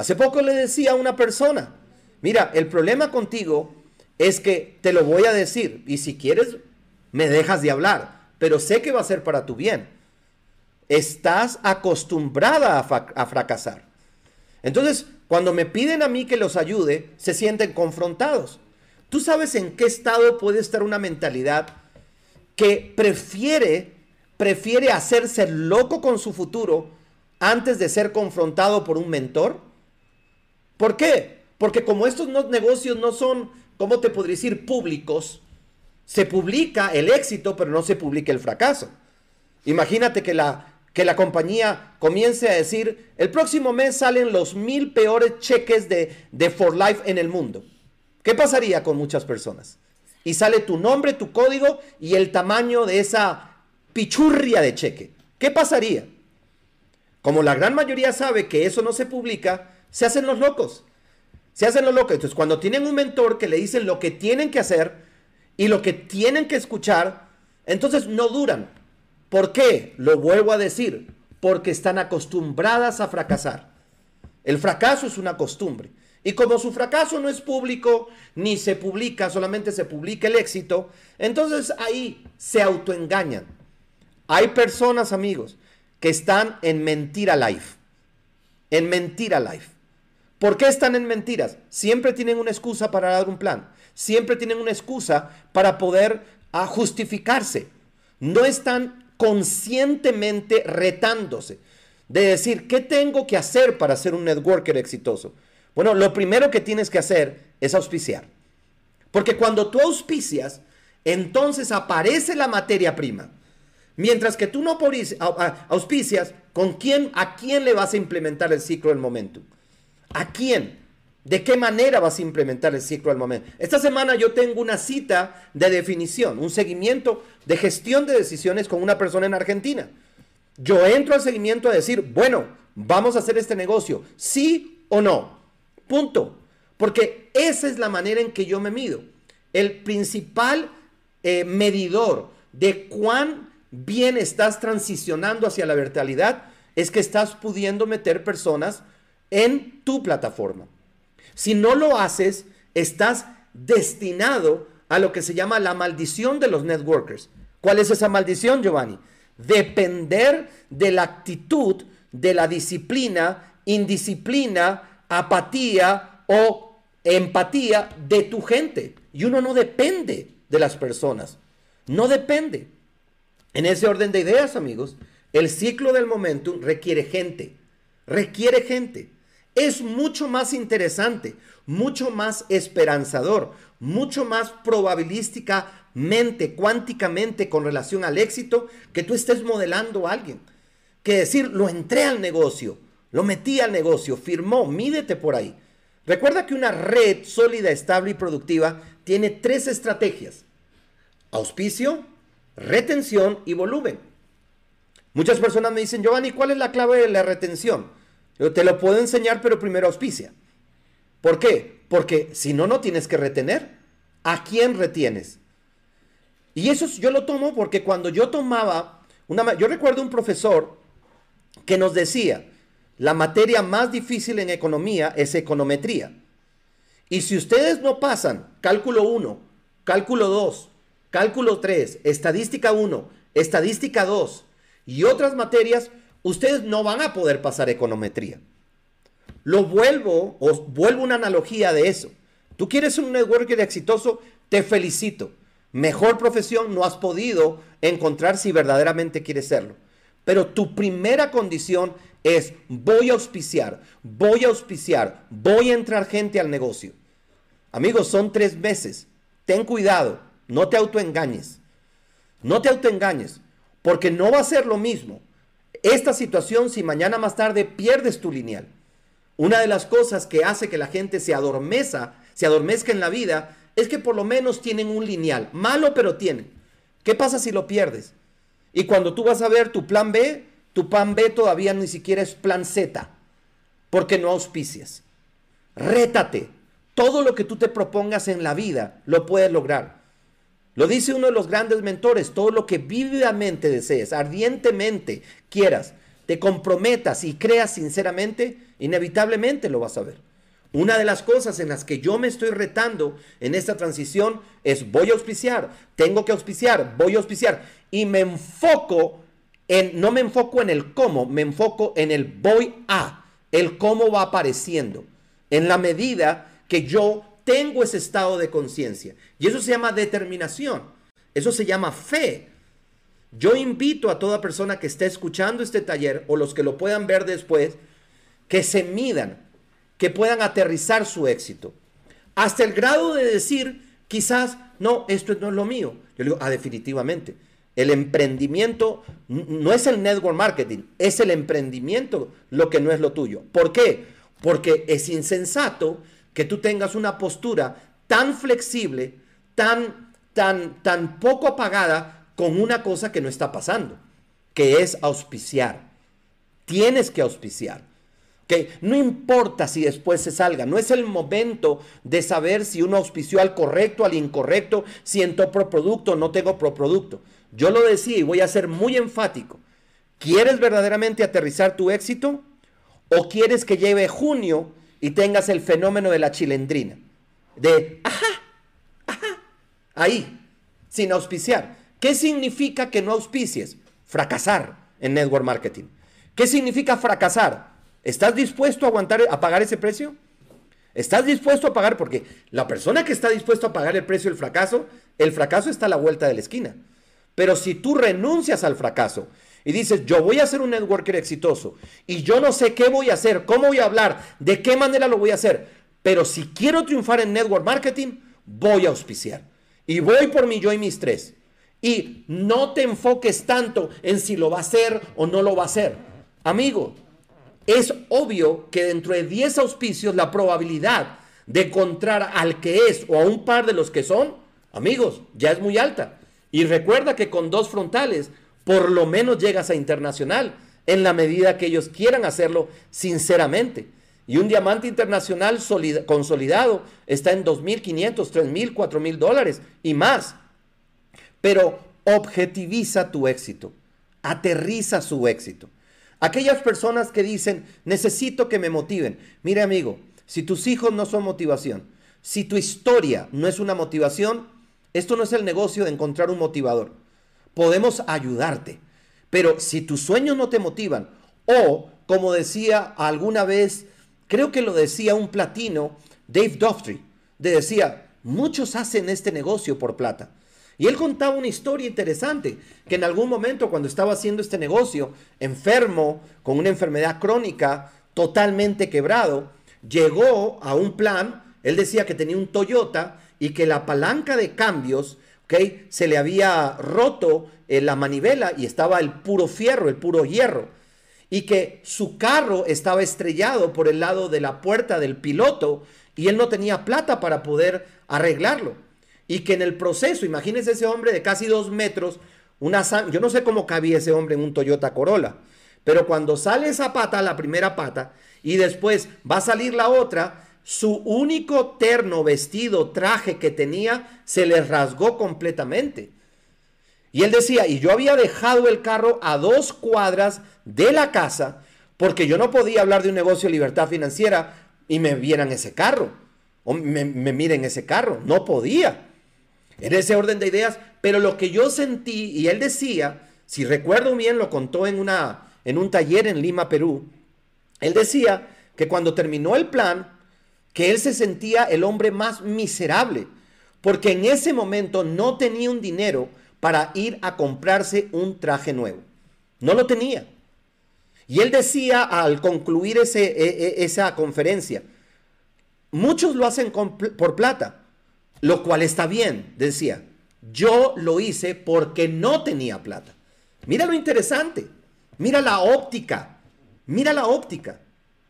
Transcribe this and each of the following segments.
Hace poco le decía a una persona, mira, el problema contigo es que te lo voy a decir y si quieres me dejas de hablar, pero sé que va a ser para tu bien. Estás acostumbrada a, a fracasar. Entonces, cuando me piden a mí que los ayude, se sienten confrontados. ¿Tú sabes en qué estado puede estar una mentalidad que prefiere, prefiere hacerse loco con su futuro antes de ser confrontado por un mentor? ¿Por qué? Porque como estos negocios no son, ¿cómo te podría decir?, públicos, se publica el éxito, pero no se publica el fracaso. Imagínate que la, que la compañía comience a decir, el próximo mes salen los mil peores cheques de, de For Life en el mundo. ¿Qué pasaría con muchas personas? Y sale tu nombre, tu código y el tamaño de esa pichurria de cheque. ¿Qué pasaría? Como la gran mayoría sabe que eso no se publica, se hacen los locos. Se hacen los locos. Entonces, cuando tienen un mentor que le dicen lo que tienen que hacer y lo que tienen que escuchar, entonces no duran. ¿Por qué? Lo vuelvo a decir, porque están acostumbradas a fracasar. El fracaso es una costumbre. Y como su fracaso no es público, ni se publica, solamente se publica el éxito, entonces ahí se autoengañan. Hay personas, amigos, que están en mentira life. En mentira life. ¿Por qué están en mentiras? Siempre tienen una excusa para dar un plan. Siempre tienen una excusa para poder ah, justificarse. No están conscientemente retándose de decir, ¿qué tengo que hacer para ser un networker exitoso? Bueno, lo primero que tienes que hacer es auspiciar. Porque cuando tú auspicias, entonces aparece la materia prima. Mientras que tú no auspicias, ¿con quién, a quién le vas a implementar el ciclo del momento? ¿A quién? ¿De qué manera vas a implementar el ciclo del momento? Esta semana yo tengo una cita de definición, un seguimiento de gestión de decisiones con una persona en Argentina. Yo entro al seguimiento a decir, bueno, vamos a hacer este negocio, sí o no. Punto. Porque esa es la manera en que yo me mido. El principal eh, medidor de cuán bien estás transicionando hacia la verticalidad es que estás pudiendo meter personas en tu plataforma. Si no lo haces, estás destinado a lo que se llama la maldición de los networkers. ¿Cuál es esa maldición, Giovanni? Depender de la actitud, de la disciplina, indisciplina, apatía o empatía de tu gente. Y uno no depende de las personas. No depende. En ese orden de ideas, amigos, el ciclo del momentum requiere gente. Requiere gente es mucho más interesante, mucho más esperanzador, mucho más probabilísticamente, cuánticamente con relación al éxito que tú estés modelando a alguien. Que decir, lo entré al negocio, lo metí al negocio, firmó, mídete por ahí. Recuerda que una red sólida, estable y productiva tiene tres estrategias. Auspicio, retención y volumen. Muchas personas me dicen, Giovanni, ¿cuál es la clave de la retención? Te lo puedo enseñar, pero primero auspicia. ¿Por qué? Porque si no, no tienes que retener. ¿A quién retienes? Y eso yo lo tomo porque cuando yo tomaba, una, yo recuerdo un profesor que nos decía, la materia más difícil en economía es econometría. Y si ustedes no pasan cálculo 1, cálculo 2, cálculo 3, estadística 1, estadística 2 y otras materias, ustedes no van a poder pasar econometría. Lo vuelvo, os vuelvo una analogía de eso. Tú quieres un networker exitoso, te felicito. Mejor profesión no has podido encontrar si verdaderamente quieres serlo. Pero tu primera condición es voy a auspiciar, voy a auspiciar, voy a entrar gente al negocio. Amigos, son tres meses. Ten cuidado, no te autoengañes. No te autoengañes, porque no va a ser lo mismo esta situación si mañana más tarde pierdes tu lineal. Una de las cosas que hace que la gente se adormeza, se adormezca en la vida, es que por lo menos tienen un lineal. Malo, pero tienen. ¿Qué pasa si lo pierdes? Y cuando tú vas a ver tu plan B, tu plan B todavía ni siquiera es plan Z, porque no auspicias. Rétate. Todo lo que tú te propongas en la vida lo puedes lograr. Lo dice uno de los grandes mentores, todo lo que vividamente desees, ardientemente quieras, te comprometas y creas sinceramente, inevitablemente lo vas a ver. Una de las cosas en las que yo me estoy retando en esta transición es voy a auspiciar, tengo que auspiciar, voy a auspiciar y me enfoco en, no me enfoco en el cómo, me enfoco en el voy a, el cómo va apareciendo, en la medida que yo tengo ese estado de conciencia. Y eso se llama determinación, eso se llama fe. Yo invito a toda persona que esté escuchando este taller o los que lo puedan ver después, que se midan que puedan aterrizar su éxito. Hasta el grado de decir, quizás, no, esto no es lo mío. Yo digo, ah, definitivamente. El emprendimiento no es el network marketing, es el emprendimiento lo que no es lo tuyo. ¿Por qué? Porque es insensato que tú tengas una postura tan flexible, tan, tan, tan poco apagada con una cosa que no está pasando, que es auspiciar. Tienes que auspiciar. No importa si después se salga, no es el momento de saber si uno auspició al correcto, al incorrecto, si entró pro producto o no tengo pro producto. Yo lo decía y voy a ser muy enfático. ¿Quieres verdaderamente aterrizar tu éxito? ¿O quieres que lleve junio y tengas el fenómeno de la chilendrina? De, ajá, ajá, ahí, sin auspiciar. ¿Qué significa que no auspicies? Fracasar en network marketing. ¿Qué significa fracasar? ¿Estás dispuesto a aguantar, a pagar ese precio? ¿Estás dispuesto a pagar? Porque la persona que está dispuesto a pagar el precio del fracaso, el fracaso está a la vuelta de la esquina. Pero si tú renuncias al fracaso y dices, yo voy a ser un networker exitoso y yo no sé qué voy a hacer, cómo voy a hablar, de qué manera lo voy a hacer, pero si quiero triunfar en network marketing, voy a auspiciar. Y voy por mi yo y mis tres. Y no te enfoques tanto en si lo va a hacer o no lo va a hacer. Amigo, es obvio que dentro de 10 auspicios la probabilidad de encontrar al que es o a un par de los que son, amigos, ya es muy alta. Y recuerda que con dos frontales, por lo menos llegas a internacional, en la medida que ellos quieran hacerlo sinceramente. Y un diamante internacional consolidado está en 2.500, 3.000, 4.000 dólares y más. Pero objetiviza tu éxito, aterriza su éxito. Aquellas personas que dicen, necesito que me motiven. Mire amigo, si tus hijos no son motivación, si tu historia no es una motivación, esto no es el negocio de encontrar un motivador. Podemos ayudarte, pero si tus sueños no te motivan, o como decía alguna vez, creo que lo decía un platino, Dave Doftry, decía, muchos hacen este negocio por plata. Y él contaba una historia interesante, que en algún momento cuando estaba haciendo este negocio, enfermo, con una enfermedad crónica, totalmente quebrado, llegó a un plan, él decía que tenía un Toyota y que la palanca de cambios, ¿okay? se le había roto en la manivela y estaba el puro fierro, el puro hierro. Y que su carro estaba estrellado por el lado de la puerta del piloto y él no tenía plata para poder arreglarlo. Y que en el proceso, imagínense ese hombre de casi dos metros, una yo no sé cómo cabía ese hombre en un Toyota Corolla, pero cuando sale esa pata, la primera pata, y después va a salir la otra, su único terno, vestido, traje que tenía, se le rasgó completamente. Y él decía, y yo había dejado el carro a dos cuadras de la casa, porque yo no podía hablar de un negocio de libertad financiera y me vieran ese carro, o me, me miren ese carro, no podía en ese orden de ideas, pero lo que yo sentí, y él decía, si recuerdo bien, lo contó en, una, en un taller en Lima, Perú, él decía que cuando terminó el plan, que él se sentía el hombre más miserable, porque en ese momento no tenía un dinero para ir a comprarse un traje nuevo. No lo tenía. Y él decía al concluir ese, e, e, esa conferencia, muchos lo hacen por plata, lo cual está bien, decía. Yo lo hice porque no tenía plata. Mira lo interesante. Mira la óptica. Mira la óptica.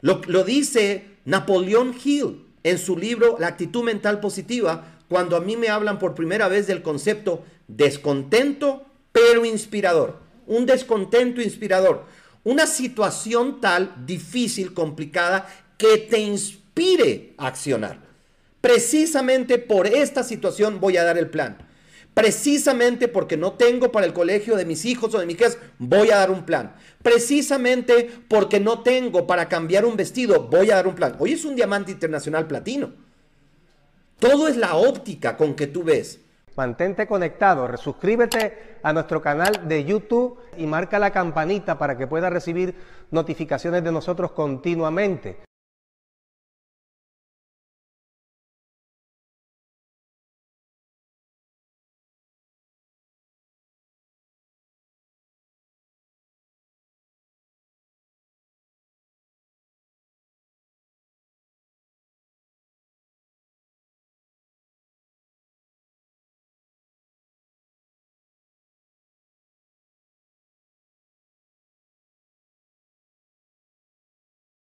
Lo, lo dice Napoleón Hill en su libro La actitud mental positiva, cuando a mí me hablan por primera vez del concepto descontento pero inspirador. Un descontento inspirador. Una situación tal, difícil, complicada, que te inspire a accionar. Precisamente por esta situación voy a dar el plan. Precisamente porque no tengo para el colegio de mis hijos o de mis hijas, voy a dar un plan. Precisamente porque no tengo para cambiar un vestido, voy a dar un plan. Hoy es un diamante internacional platino. Todo es la óptica con que tú ves. Mantente conectado, suscríbete a nuestro canal de YouTube y marca la campanita para que puedas recibir notificaciones de nosotros continuamente.